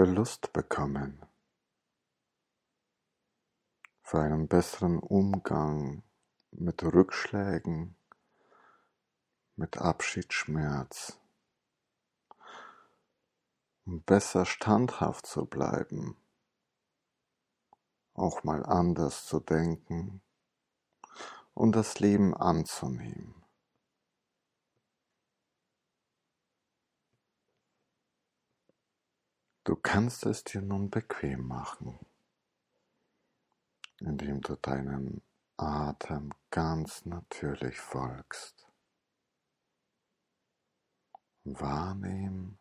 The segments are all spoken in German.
Lust bekommen, für einen besseren Umgang mit Rückschlägen, mit Abschiedsschmerz, um besser standhaft zu bleiben, auch mal anders zu denken und das Leben anzunehmen. Du kannst es dir nun bequem machen, indem du deinem Atem ganz natürlich folgst. Wahrnehmen,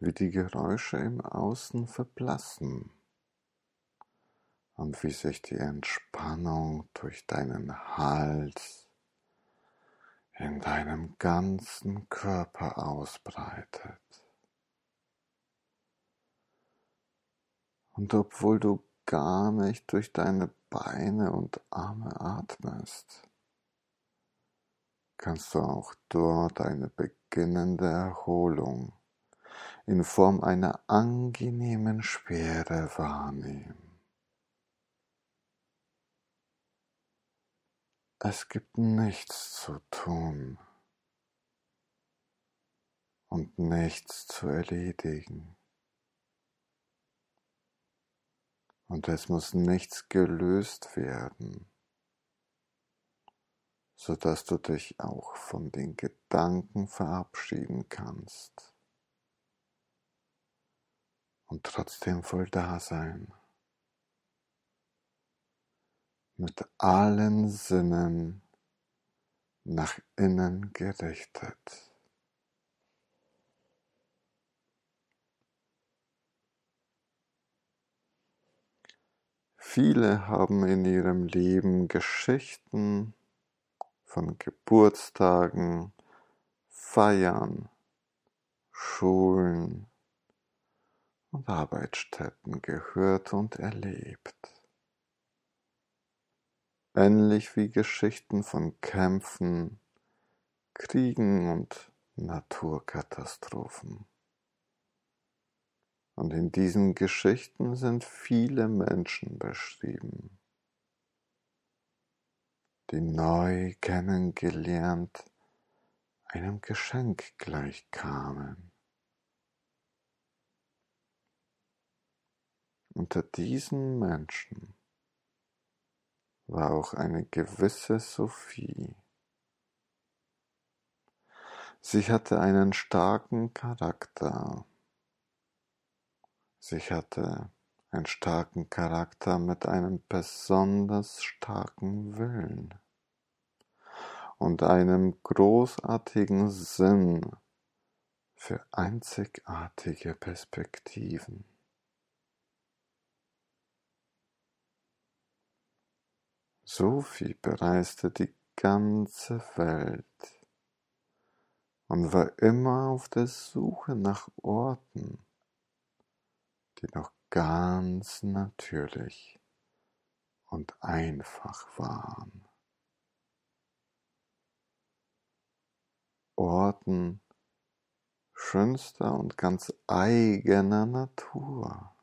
wie die Geräusche im Außen verblassen und wie sich die Entspannung durch deinen Hals in deinem ganzen Körper ausbreitet. Und obwohl du gar nicht durch deine Beine und Arme atmest, kannst du auch dort eine beginnende Erholung in Form einer angenehmen Schwere wahrnehmen. Es gibt nichts zu tun und nichts zu erledigen. Und es muss nichts gelöst werden, so dass du dich auch von den Gedanken verabschieden kannst und trotzdem voll da sein. Mit allen Sinnen nach innen gerichtet. Viele haben in ihrem Leben Geschichten von Geburtstagen, Feiern, Schulen und Arbeitsstätten gehört und erlebt. Ähnlich wie Geschichten von Kämpfen, Kriegen und Naturkatastrophen. Und in diesen Geschichten sind viele Menschen beschrieben, die neu kennengelernt einem Geschenk gleichkamen. Unter diesen Menschen war auch eine gewisse Sophie. Sie hatte einen starken Charakter Sie hatte einen starken Charakter mit einem besonders starken Willen und einem großartigen Sinn für einzigartige Perspektiven. Sophie bereiste die ganze Welt und war immer auf der Suche nach Orten, die noch ganz natürlich und einfach waren. Orten schönster und ganz eigener Natur,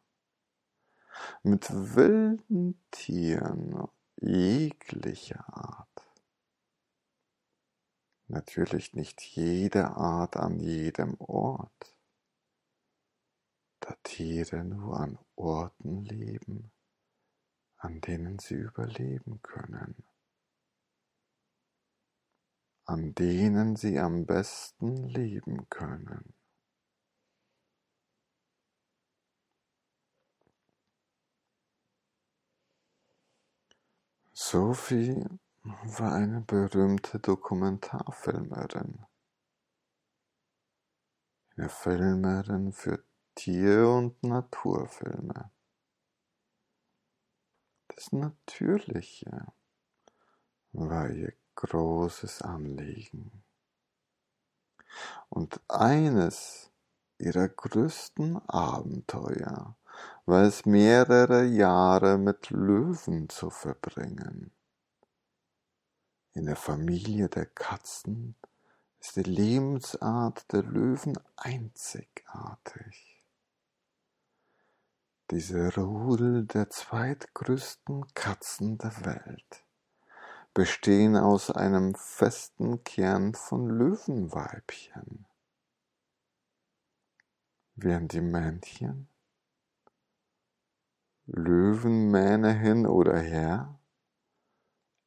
mit wilden Tieren jeglicher Art. Natürlich nicht jede Art an jedem Ort, da Tiere nur an Orten leben, an denen sie überleben können, an denen sie am besten leben können. Sophie war eine berühmte Dokumentarfilmerin. Eine Filmerin für Tier- und Naturfilme. Das Natürliche war ihr großes Anliegen. Und eines ihrer größten Abenteuer war es mehrere Jahre mit Löwen zu verbringen. In der Familie der Katzen ist die Lebensart der Löwen einzigartig. Diese Rudel der zweitgrößten Katzen der Welt. Bestehen aus einem festen Kern von Löwenweibchen, während die Männchen? Löwenmähne hin oder her?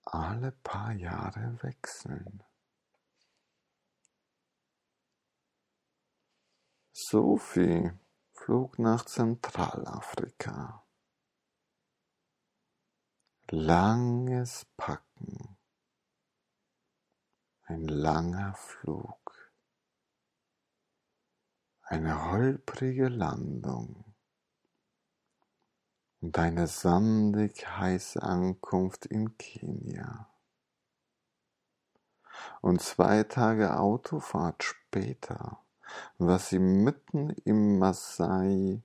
Alle paar Jahre wechseln. Sophie flog nach Zentralafrika. Langes Packen, ein langer Flug, eine holprige Landung und eine sandig heiße Ankunft in Kenia. Und zwei Tage Autofahrt später war sie mitten im Masai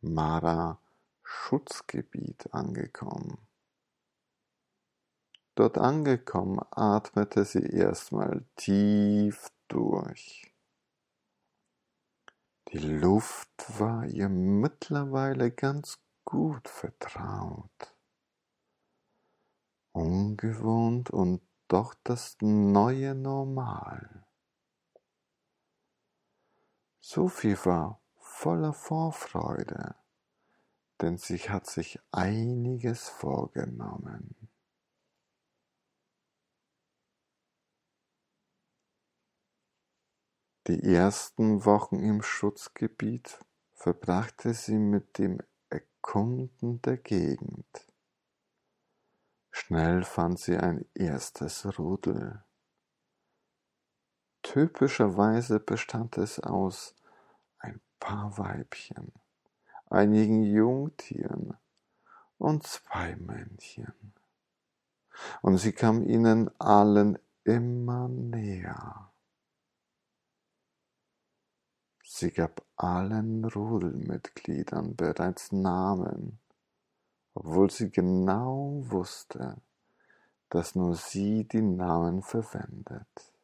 Mara Schutzgebiet angekommen. Dort angekommen atmete sie erstmal tief durch. Die Luft war ihr mittlerweile ganz gut vertraut. Ungewohnt und doch das neue Normal. Sophie war voller Vorfreude, denn sie hat sich einiges vorgenommen. Die ersten Wochen im Schutzgebiet verbrachte sie mit dem Erkunden der Gegend. Schnell fand sie ein erstes Rudel. Typischerweise bestand es aus ein paar Weibchen, einigen Jungtieren und zwei Männchen. Und sie kam ihnen allen immer näher. Sie gab allen Rudelmitgliedern bereits Namen, obwohl sie genau wusste, dass nur sie die Namen verwendet.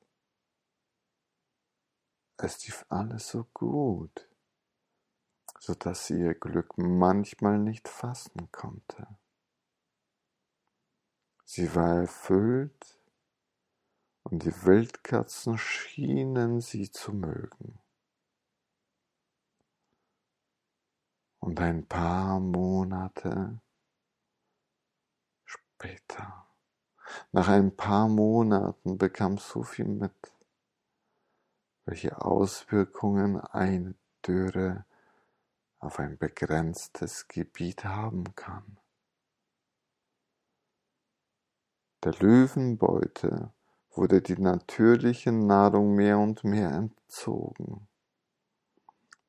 Es lief alles so gut, so dass sie ihr Glück manchmal nicht fassen konnte. Sie war erfüllt und die Wildkatzen schienen sie zu mögen. Und ein paar Monate später, nach ein paar Monaten bekam Sophie mit, welche Auswirkungen eine Dürre auf ein begrenztes Gebiet haben kann. Der Löwenbeute wurde die natürliche Nahrung mehr und mehr entzogen.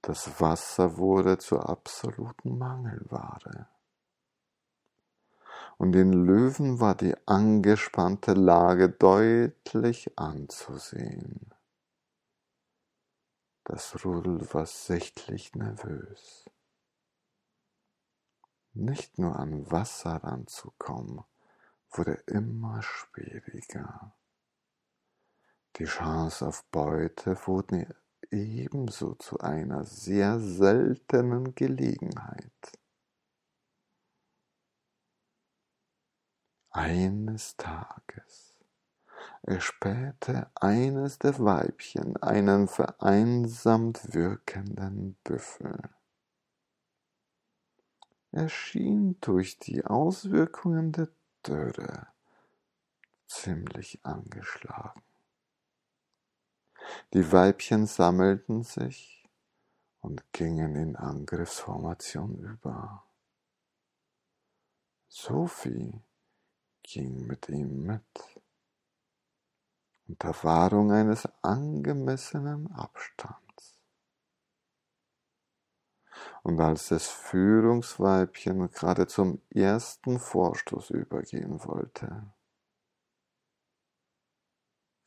Das Wasser wurde zur absoluten Mangelware. Und den Löwen war die angespannte Lage deutlich anzusehen. Das Rudel war sichtlich nervös. Nicht nur an Wasser ranzukommen, wurde immer schwieriger. Die Chance auf Beute wurde ebenso zu einer sehr seltenen Gelegenheit. Eines Tages erspähte eines der Weibchen einen vereinsamt wirkenden Büffel. Er schien durch die Auswirkungen der Dürre ziemlich angeschlagen. Die Weibchen sammelten sich und gingen in Angriffsformation über. Sophie ging mit ihm mit, unter Wahrung eines angemessenen Abstands. Und als das Führungsweibchen gerade zum ersten Vorstoß übergehen wollte,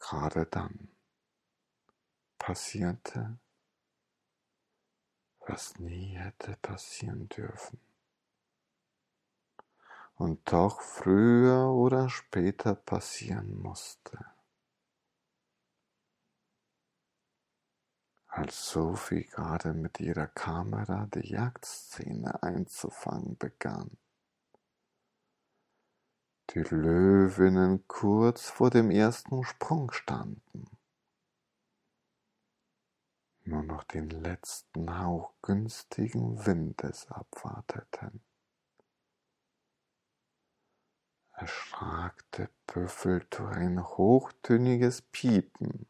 gerade dann passierte, was nie hätte passieren dürfen. Und doch früher oder später passieren musste. Als Sophie gerade mit ihrer Kamera die Jagdszene einzufangen begann. Die Löwinnen kurz vor dem ersten Sprung standen, nur noch den letzten Hauch günstigen Windes abwarteten. Erschrak der Büffel durch ein hochtöniges Piepen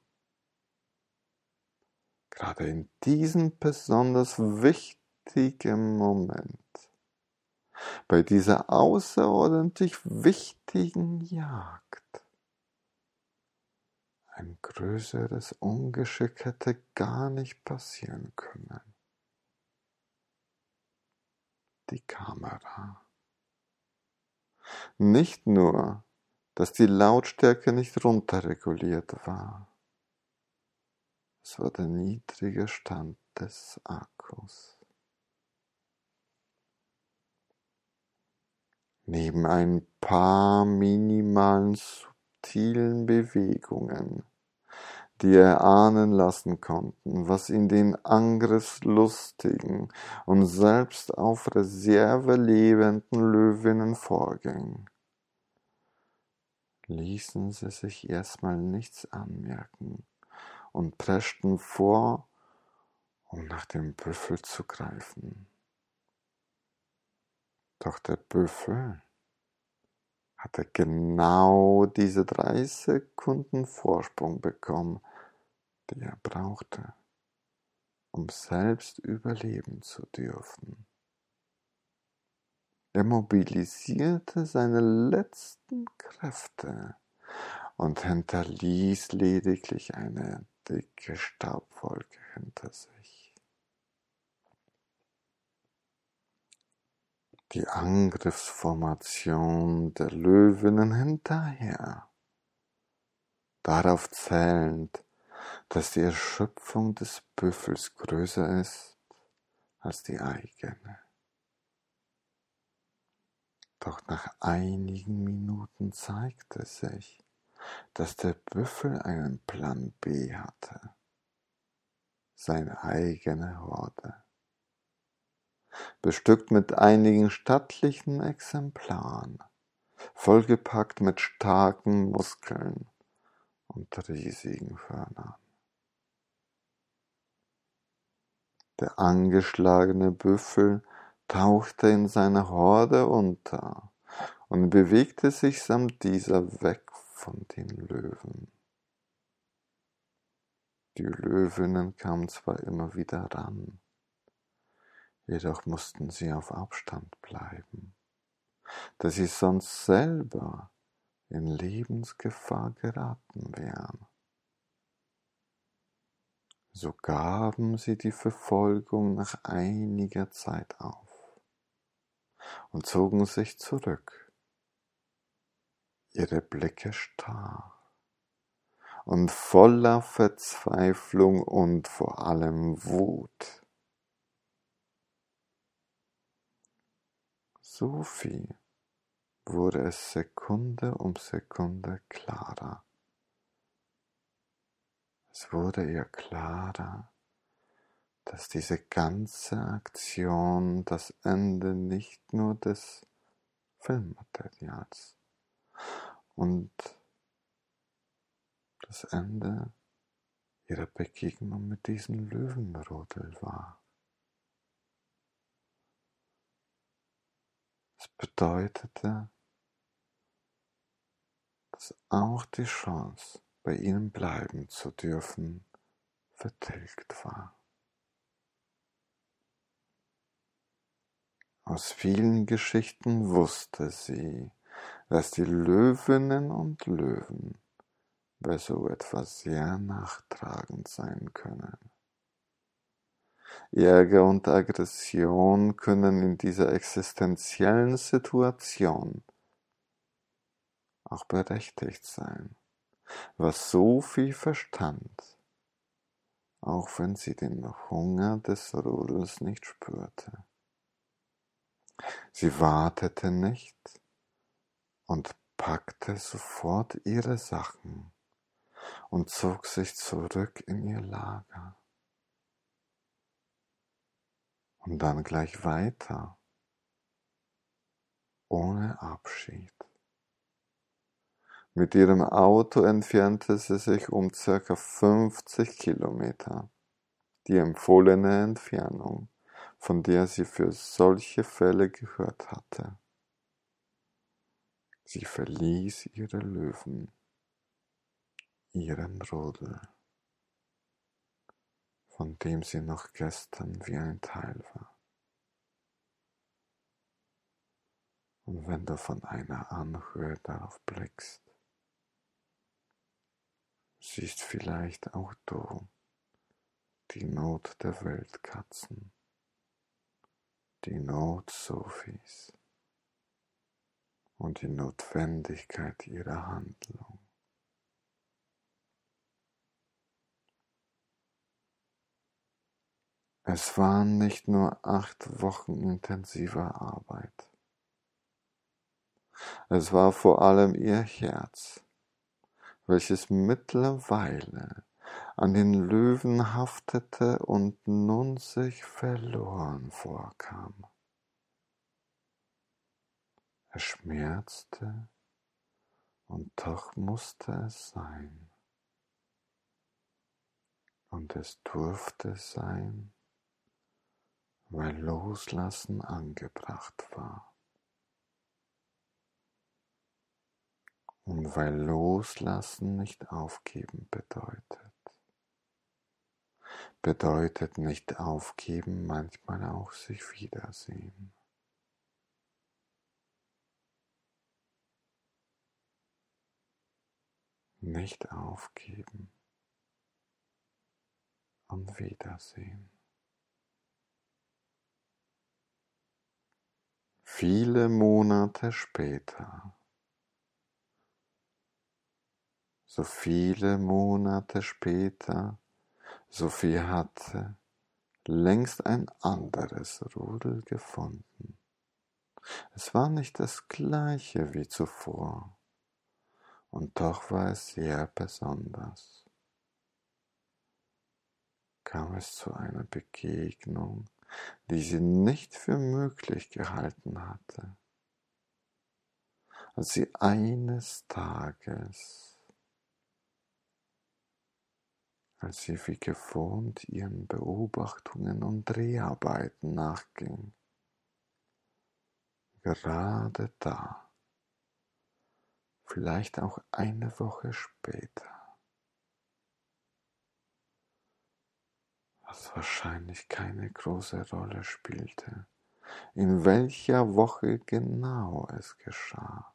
gerade in diesem besonders wichtigen Moment, bei dieser außerordentlich wichtigen Jagd. Ein größeres Ungeschick hätte gar nicht passieren können. Die Kamera. Nicht nur, dass die Lautstärke nicht runterreguliert war, es war der niedrige Stand des Akkus. Neben ein paar minimalen subtilen Bewegungen, die erahnen lassen konnten, was in den angriffslustigen und selbst auf Reserve lebenden Löwinnen vorging, ließen sie sich erstmal nichts anmerken und preschten vor, um nach dem Büffel zu greifen. Doch der Büffel hatte genau diese drei Sekunden Vorsprung bekommen, die er brauchte, um selbst überleben zu dürfen. Er mobilisierte seine letzten Kräfte und hinterließ lediglich eine dicke Staubwolke hinter sich. Die Angriffsformation der Löwinnen hinterher, darauf zählend, dass die Erschöpfung des Büffels größer ist als die eigene. Doch nach einigen Minuten zeigte sich, dass der Büffel einen Plan B hatte. Seine eigene Horde. Bestückt mit einigen stattlichen Exemplaren, vollgepackt mit starken Muskeln und riesigen Hörnern. Der angeschlagene Büffel tauchte in seiner Horde unter und bewegte sich samt dieser weg von den Löwen. Die Löwinnen kamen zwar immer wieder ran, jedoch mussten sie auf Abstand bleiben, da sie sonst selber in Lebensgefahr geraten wären. So gaben sie die Verfolgung nach einiger Zeit auf und zogen sich zurück ihre Blicke starr und voller Verzweiflung und vor allem Wut. Sophie wurde es Sekunde um Sekunde klarer. Es wurde ihr klarer, dass diese ganze Aktion das Ende nicht nur des Filmmaterials und das Ende ihrer Begegnung mit diesem Löwenrodel war. Es bedeutete, dass auch die Chance, bei ihnen bleiben zu dürfen, vertilgt war. Aus vielen Geschichten wusste sie, dass die Löwinnen und Löwen bei so etwas sehr nachtragend sein können. Ärger und Aggression können in dieser existenziellen Situation auch berechtigt sein, was Sophie verstand, auch wenn sie den Hunger des Rudels nicht spürte. Sie wartete nicht, und packte sofort ihre Sachen und zog sich zurück in ihr Lager. und dann gleich weiter, ohne Abschied. Mit ihrem Auto entfernte sie sich um circa 50 Kilometer, die empfohlene Entfernung, von der sie für solche Fälle gehört hatte. Sie verließ ihre Löwen, ihren Rudel, von dem sie noch gestern wie ein Teil war. Und wenn du von einer Anhöhe darauf blickst, siehst vielleicht auch du die Not der Weltkatzen, die Not Sophies und die Notwendigkeit ihrer Handlung. Es waren nicht nur acht Wochen intensiver Arbeit. Es war vor allem ihr Herz, welches mittlerweile an den Löwen haftete und nun sich verloren vorkam. Es schmerzte, und doch musste es sein. Und es durfte sein, weil Loslassen angebracht war. Und weil Loslassen nicht aufgeben bedeutet. Bedeutet nicht aufgeben, manchmal auch sich wiedersehen. Nicht aufgeben und Wiedersehen. Viele Monate später, so viele Monate später, Sophie hatte längst ein anderes Rudel gefunden. Es war nicht das gleiche wie zuvor und doch war es sehr besonders. Kam es zu einer Begegnung, die sie nicht für möglich gehalten hatte, als sie eines Tages, als sie wie gewohnt ihren Beobachtungen und Dreharbeiten nachging, gerade da vielleicht auch eine Woche später. Was wahrscheinlich keine große Rolle spielte, in welcher Woche genau es geschah.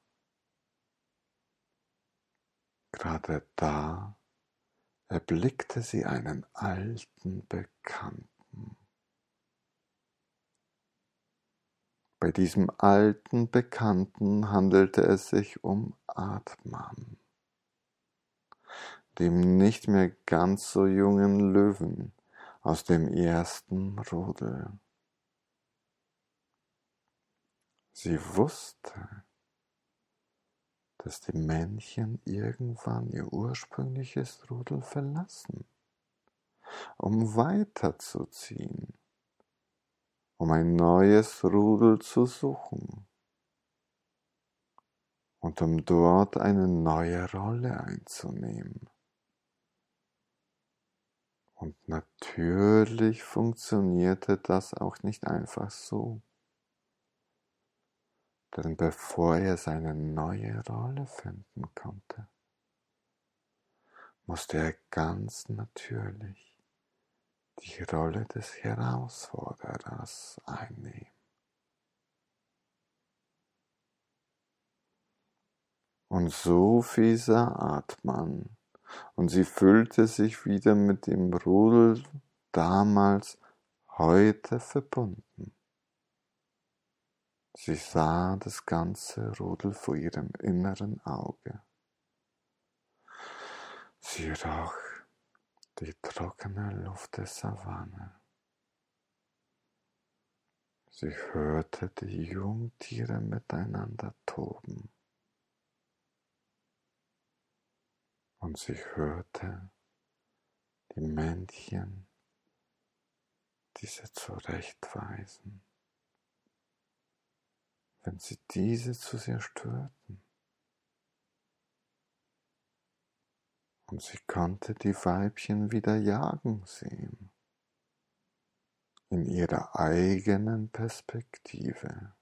Gerade da erblickte sie einen alten Bekannten. Bei diesem alten Bekannten handelte es sich um Atman, dem nicht mehr ganz so jungen Löwen aus dem ersten Rudel. Sie wusste, dass die Männchen irgendwann ihr ursprüngliches Rudel verlassen, um weiterzuziehen um ein neues Rudel zu suchen und um dort eine neue Rolle einzunehmen. Und natürlich funktionierte das auch nicht einfach so. Denn bevor er seine neue Rolle finden konnte, musste er ganz natürlich die Rolle des Herausforderers einnehmen. Und so fieser Atman, und sie fühlte sich wieder mit dem Rudel damals, heute verbunden. Sie sah das ganze Rudel vor ihrem inneren Auge. Sie roch die trockene Luft der Savanne. Sie hörte die Jungtiere miteinander toben. Und sie hörte die Männchen, diese zurechtweisen, wenn sie diese zu sehr störten. Und sie konnte die Weibchen wieder jagen sehen, in ihrer eigenen Perspektive,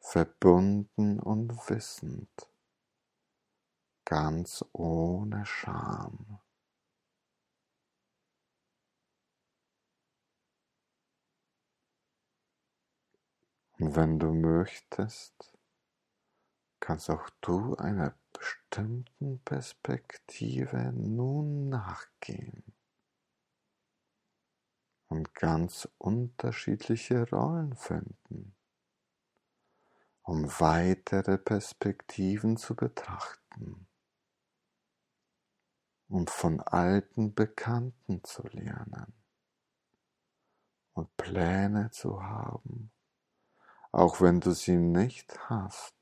verbunden und wissend, ganz ohne Scham. Und wenn du möchtest, kannst auch du einer bestimmten Perspektive nun nachgehen und ganz unterschiedliche Rollen finden, um weitere Perspektiven zu betrachten und von alten Bekannten zu lernen und Pläne zu haben auch wenn du sie nicht hast.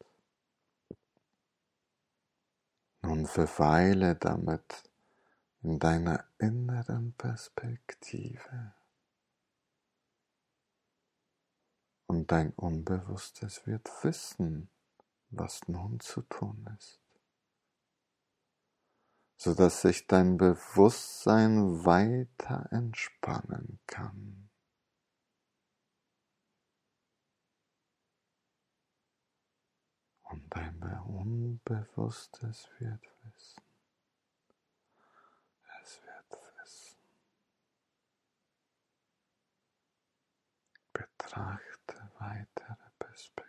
Nun verweile damit in deiner inneren Perspektive. Und dein Unbewusstes wird wissen, was nun zu tun ist, sodass sich dein Bewusstsein weiter entspannen kann. Und dein Unbewusstes wird wissen. Es wird wissen. Betrachte weitere Perspektiven.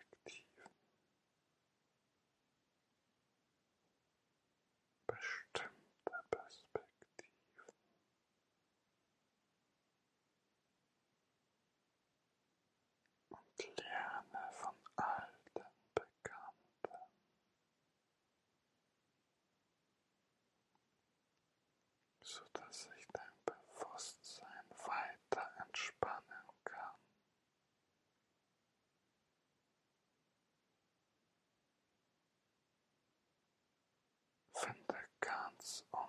thoughts on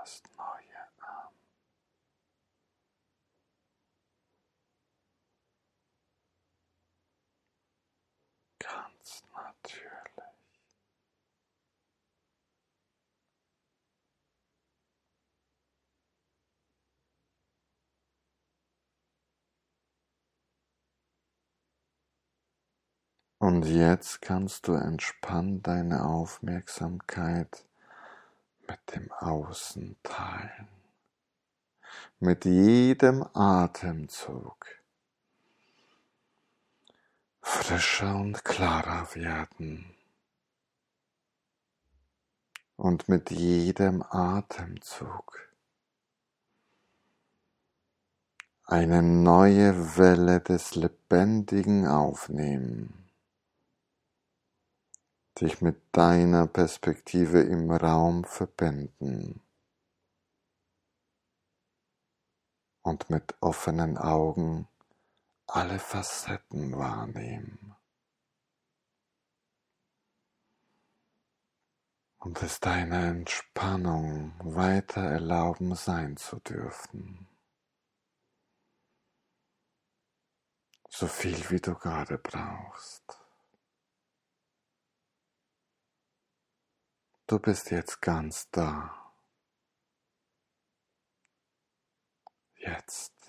das Neue an. Ganz natürlich. Und jetzt kannst du entspannt deine Aufmerksamkeit mit dem Außen teilen. Mit jedem Atemzug frischer und klarer werden. Und mit jedem Atemzug eine neue Welle des Lebendigen aufnehmen dich mit deiner Perspektive im Raum verbinden und mit offenen Augen alle Facetten wahrnehmen. Und es deiner Entspannung weiter erlauben sein zu dürfen. So viel wie du gerade brauchst. Du bist jetzt ganz da. Jetzt.